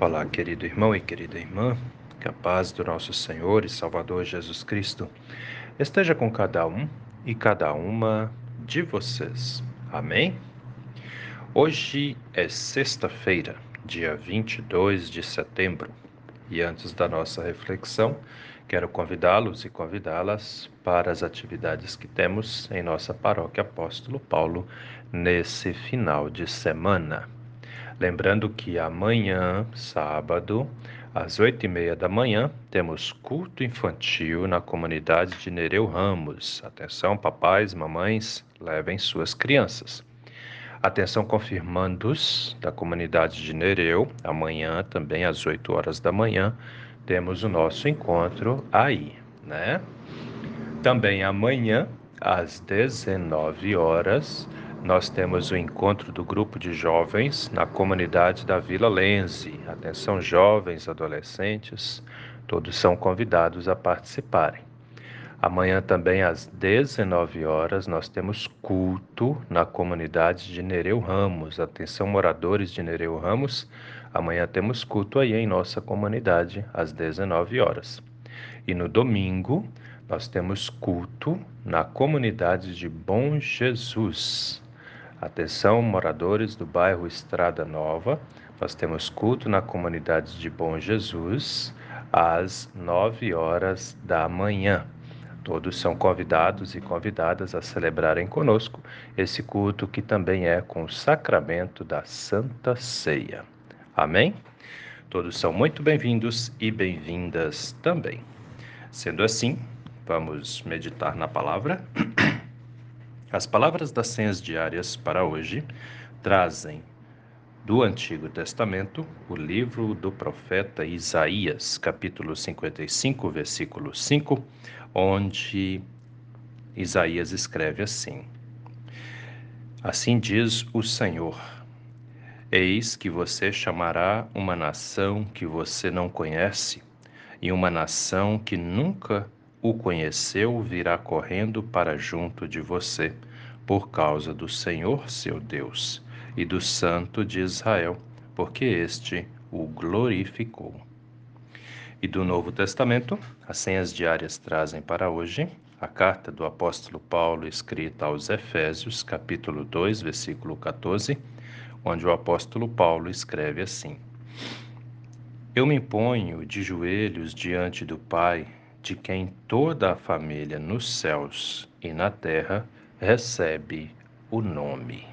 Olá, querido irmão e querida irmã, que a paz do nosso Senhor e Salvador Jesus Cristo esteja com cada um e cada uma de vocês. Amém? Hoje é sexta-feira, dia 22 de setembro, e antes da nossa reflexão, quero convidá-los e convidá-las para as atividades que temos em nossa paróquia Apóstolo Paulo nesse final de semana. Lembrando que amanhã, sábado, às oito e meia da manhã, temos culto infantil na comunidade de Nereu Ramos. Atenção, papais, mamães, levem suas crianças. Atenção, confirmandos da comunidade de Nereu, amanhã também às 8 horas da manhã, temos o nosso encontro aí, né? Também amanhã, às 19 horas, nós temos o encontro do grupo de jovens na comunidade da Vila Lenze. Atenção, jovens, adolescentes, todos são convidados a participarem. Amanhã também às 19 horas nós temos culto na comunidade de Nereu Ramos. Atenção, moradores de Nereu Ramos, amanhã temos culto aí em nossa comunidade às 19 horas. E no domingo nós temos culto na comunidade de Bom Jesus. Atenção, moradores do bairro Estrada Nova, nós temos culto na comunidade de Bom Jesus às 9 horas da manhã. Todos são convidados e convidadas a celebrarem conosco esse culto que também é com o sacramento da Santa Ceia. Amém? Todos são muito bem-vindos e bem-vindas também. Sendo assim, vamos meditar na palavra. As palavras das senhas diárias para hoje trazem do Antigo Testamento o livro do profeta Isaías, capítulo 55, versículo 5, onde Isaías escreve assim: Assim diz o Senhor: Eis que você chamará uma nação que você não conhece, e uma nação que nunca o conheceu virá correndo para junto de você, por causa do Senhor seu Deus e do Santo de Israel, porque este o glorificou. E do Novo Testamento, as senhas diárias trazem para hoje a carta do apóstolo Paulo escrita aos Efésios, capítulo 2, versículo 14, onde o apóstolo Paulo escreve assim: Eu me ponho de joelhos diante do Pai de quem toda a família nos céus e na terra recebe o nome.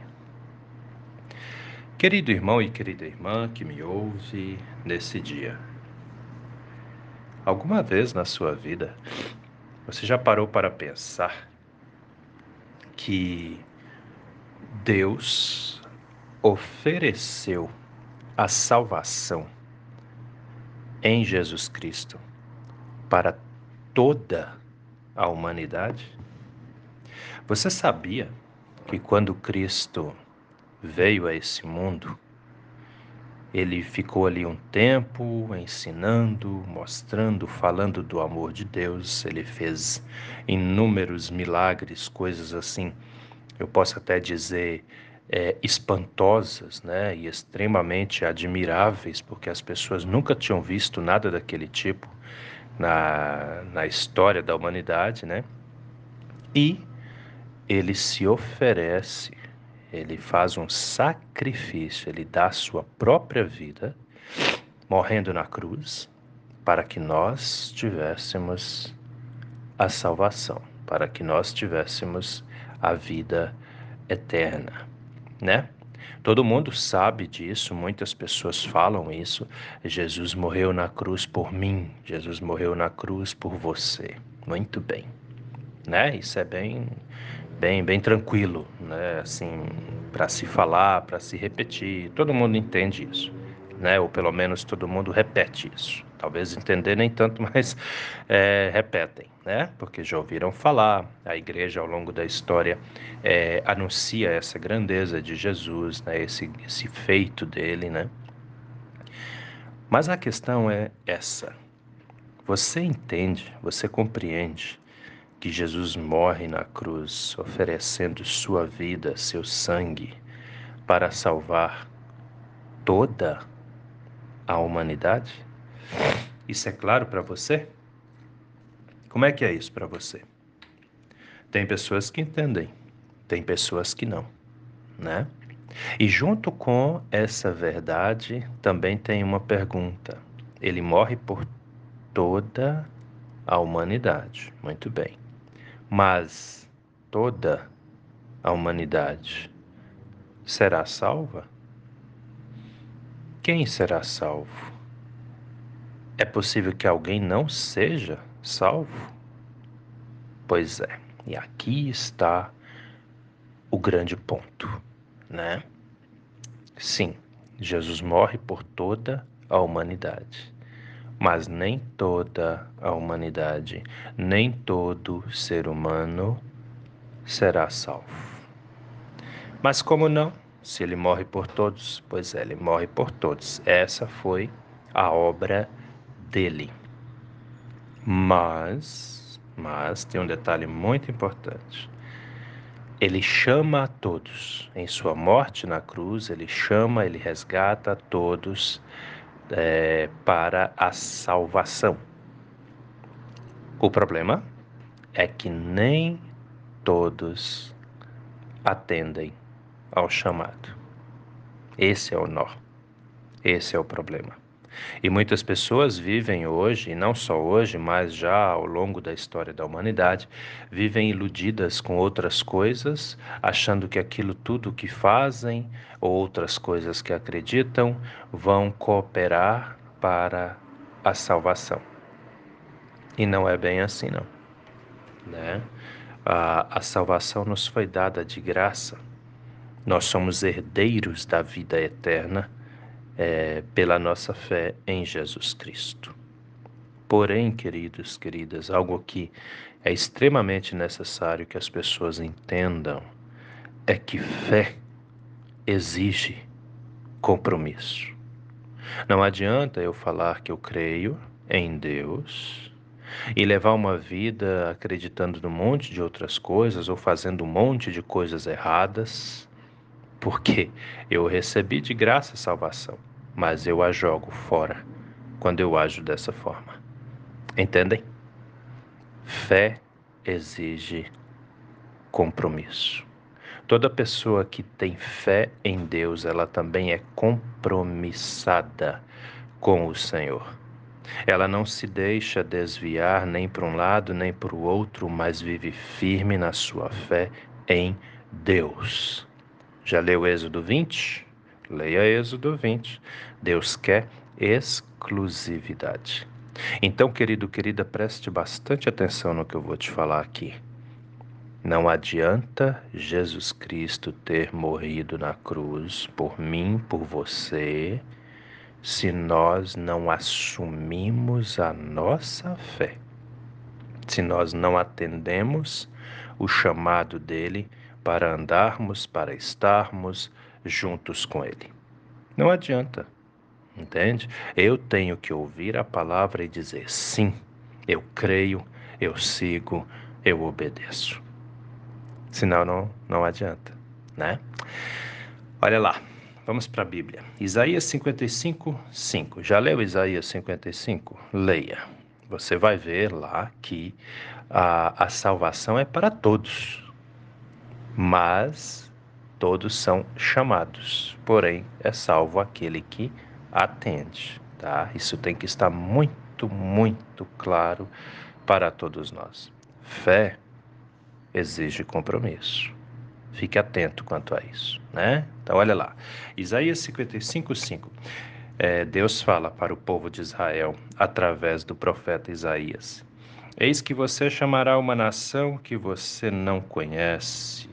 Querido irmão e querida irmã que me ouve nesse dia, alguma vez na sua vida você já parou para pensar que Deus ofereceu a salvação em Jesus Cristo para toda a humanidade? Você sabia que quando Cristo veio a esse mundo, ele ficou ali um tempo ensinando, mostrando, falando do amor de Deus. Ele fez inúmeros milagres, coisas assim, eu posso até dizer é, espantosas, né, e extremamente admiráveis, porque as pessoas nunca tinham visto nada daquele tipo na, na história da humanidade, né? E ele se oferece, ele faz um sacrifício, ele dá a sua própria vida, morrendo na cruz, para que nós tivéssemos a salvação, para que nós tivéssemos a vida eterna, né? Todo mundo sabe disso, muitas pessoas falam isso. Jesus morreu na cruz por mim, Jesus morreu na cruz por você. Muito bem. Né? Isso é bem bem bem tranquilo, né? Assim, para se falar, para se repetir. Todo mundo entende isso, né? Ou pelo menos todo mundo repete isso. Talvez entender nem tanto, mas é, repetem, né? Porque já ouviram falar, a igreja ao longo da história é, anuncia essa grandeza de Jesus, né? Esse, esse feito dele, né? Mas a questão é essa. Você entende, você compreende que Jesus morre na cruz, oferecendo sua vida, seu sangue, para salvar toda a humanidade? Isso é claro para você? Como é que é isso para você? Tem pessoas que entendem, tem pessoas que não, né? E junto com essa verdade também tem uma pergunta. Ele morre por toda a humanidade. Muito bem. Mas toda a humanidade será salva? Quem será salvo? É possível que alguém não seja salvo? Pois é, e aqui está o grande ponto, né? Sim, Jesus morre por toda a humanidade, mas nem toda a humanidade, nem todo ser humano será salvo. Mas como não? Se ele morre por todos, pois é, ele morre por todos. Essa foi a obra dele. Mas, mas tem um detalhe muito importante. Ele chama a todos. Em sua morte na cruz, ele chama, ele resgata a todos é, para a salvação. O problema é que nem todos atendem ao chamado. Esse é o nó. Esse é o problema. E muitas pessoas vivem hoje, e não só hoje, mas já ao longo da história da humanidade, vivem iludidas com outras coisas, achando que aquilo tudo que fazem ou outras coisas que acreditam vão cooperar para a salvação. E não é bem assim, não. Né? A, a salvação nos foi dada de graça nós somos herdeiros da vida eterna é, pela nossa fé em Jesus Cristo. Porém, queridos, queridas, algo que é extremamente necessário que as pessoas entendam é que fé exige compromisso. Não adianta eu falar que eu creio em Deus e levar uma vida acreditando num monte de outras coisas ou fazendo um monte de coisas erradas porque eu recebi de graça a salvação, mas eu a jogo fora quando eu ajo dessa forma. Entendem? Fé exige compromisso. Toda pessoa que tem fé em Deus, ela também é compromissada com o Senhor. Ela não se deixa desviar nem para um lado nem para o outro, mas vive firme na sua fé em Deus. Já leu Êxodo 20? Leia Êxodo 20. Deus quer exclusividade. Então, querido, querida, preste bastante atenção no que eu vou te falar aqui. Não adianta Jesus Cristo ter morrido na cruz por mim, por você, se nós não assumimos a nossa fé, se nós não atendemos o chamado dele para andarmos, para estarmos juntos com Ele. Não adianta, entende? Eu tenho que ouvir a palavra e dizer sim, eu creio, eu sigo, eu obedeço. Senão não, não adianta, né? Olha lá, vamos para a Bíblia. Isaías 55, 5. Já leu Isaías 55? Leia. Você vai ver lá que a, a salvação é para todos mas todos são chamados, porém é salvo aquele que atende, tá? Isso tem que estar muito, muito claro para todos nós. Fé exige compromisso. Fique atento quanto a isso, né? Então, olha lá. Isaías 55, 5. É, Deus fala para o povo de Israel através do profeta Isaías: Eis que você chamará uma nação que você não conhece,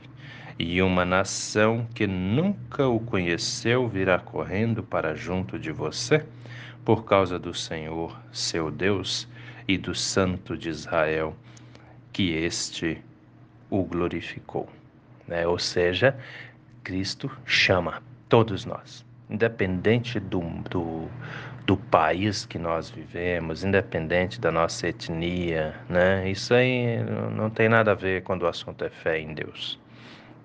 e uma nação que nunca o conheceu virá correndo para junto de você, por causa do Senhor, seu Deus, e do Santo de Israel, que este o glorificou. Né? Ou seja, Cristo chama todos nós, independente do, do, do país que nós vivemos, independente da nossa etnia, né? Isso aí não tem nada a ver quando o assunto é fé em Deus.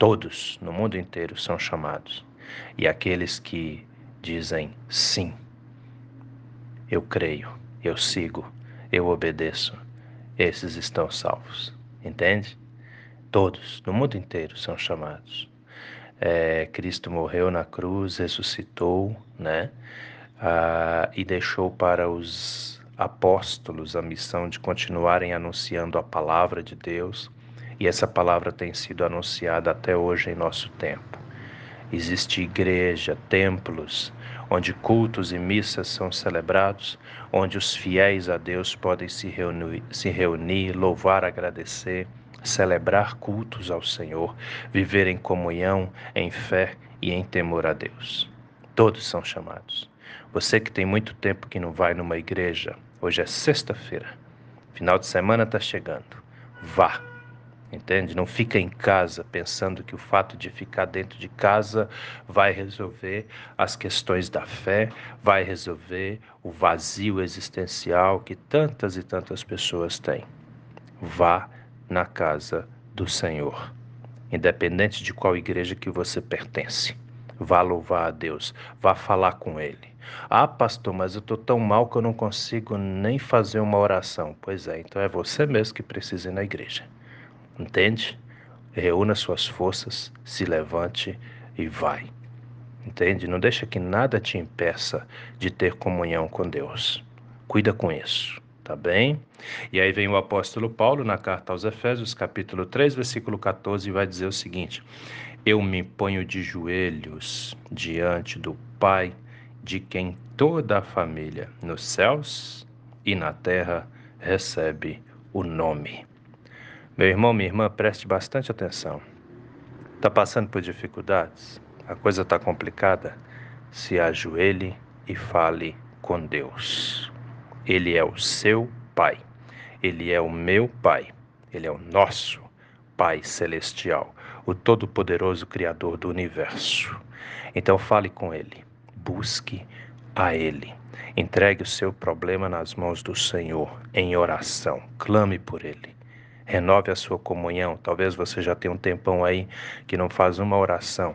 Todos no mundo inteiro são chamados. E aqueles que dizem sim eu creio, eu sigo, eu obedeço, esses estão salvos. Entende? Todos, no mundo inteiro, são chamados. É, Cristo morreu na cruz, ressuscitou, né? Ah, e deixou para os apóstolos a missão de continuarem anunciando a palavra de Deus, e essa palavra tem sido anunciada até hoje em nosso tempo. Existe igreja, templos, onde cultos e missas são celebrados, onde os fiéis a Deus podem se reunir, se reunir, louvar, agradecer, celebrar cultos ao Senhor, viver em comunhão, em fé e em temor a Deus. Todos são chamados. Você que tem muito tempo que não vai numa igreja, hoje é sexta-feira, final de semana está chegando. Vá entende? Não fica em casa pensando que o fato de ficar dentro de casa vai resolver as questões da fé, vai resolver o vazio existencial que tantas e tantas pessoas têm. Vá na casa do Senhor, independente de qual igreja que você pertence. Vá louvar a Deus, vá falar com Ele. Ah, pastor, mas eu estou tão mal que eu não consigo nem fazer uma oração. Pois é, então é você mesmo que precisa ir na igreja. Entende? Reúna suas forças, se levante e vai. Entende? Não deixa que nada te impeça de ter comunhão com Deus. Cuida com isso, tá bem? E aí vem o apóstolo Paulo na carta aos Efésios, capítulo 3, versículo 14, e vai dizer o seguinte: Eu me ponho de joelhos diante do Pai, de quem toda a família nos céus e na terra recebe o nome. Meu irmão, minha irmã, preste bastante atenção. Está passando por dificuldades? A coisa está complicada? Se ajoelhe e fale com Deus. Ele é o seu Pai. Ele é o meu Pai. Ele é o nosso Pai Celestial, o Todo-Poderoso Criador do universo. Então fale com Ele. Busque a Ele. Entregue o seu problema nas mãos do Senhor em oração. Clame por Ele renove a sua comunhão. Talvez você já tenha um tempão aí que não faz uma oração,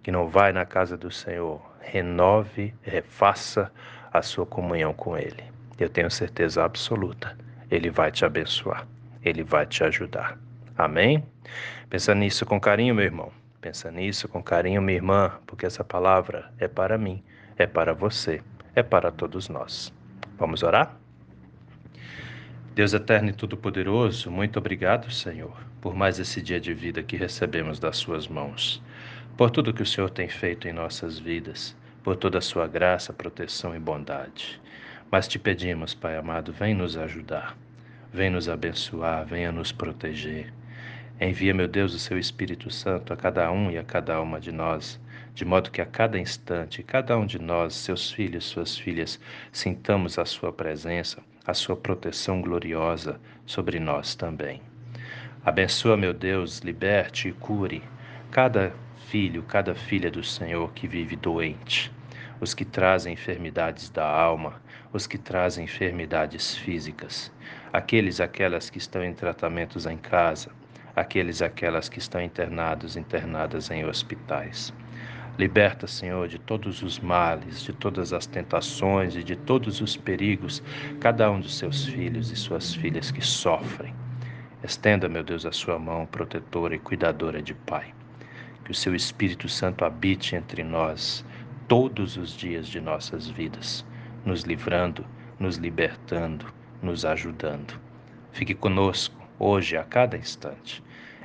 que não vai na casa do Senhor. Renove, refaça a sua comunhão com Ele. Eu tenho certeza absoluta, Ele vai te abençoar, Ele vai te ajudar. Amém? Pensa nisso com carinho, meu irmão. Pensa nisso com carinho, minha irmã, porque essa palavra é para mim, é para você, é para todos nós. Vamos orar? Deus eterno e todo-poderoso, muito obrigado, Senhor, por mais esse dia de vida que recebemos das Suas mãos, por tudo que o Senhor tem feito em nossas vidas, por toda a Sua graça, proteção e bondade. Mas te pedimos, Pai amado, vem nos ajudar, vem nos abençoar, venha nos proteger. Envia, meu Deus, o Seu Espírito Santo a cada um e a cada uma de nós, de modo que a cada instante, cada um de nós, seus filhos, suas filhas, sintamos a Sua presença a sua proteção gloriosa sobre nós também. Abençoa, meu Deus, liberte e cure cada filho, cada filha do Senhor que vive doente, os que trazem enfermidades da alma, os que trazem enfermidades físicas, aqueles aquelas que estão em tratamentos em casa, aqueles aquelas que estão internados, internadas em hospitais. Liberta, Senhor, de todos os males, de todas as tentações e de todos os perigos, cada um dos seus filhos e suas filhas que sofrem. Estenda, meu Deus, a sua mão protetora e cuidadora de Pai. Que o seu Espírito Santo habite entre nós todos os dias de nossas vidas, nos livrando, nos libertando, nos ajudando. Fique conosco hoje, a cada instante.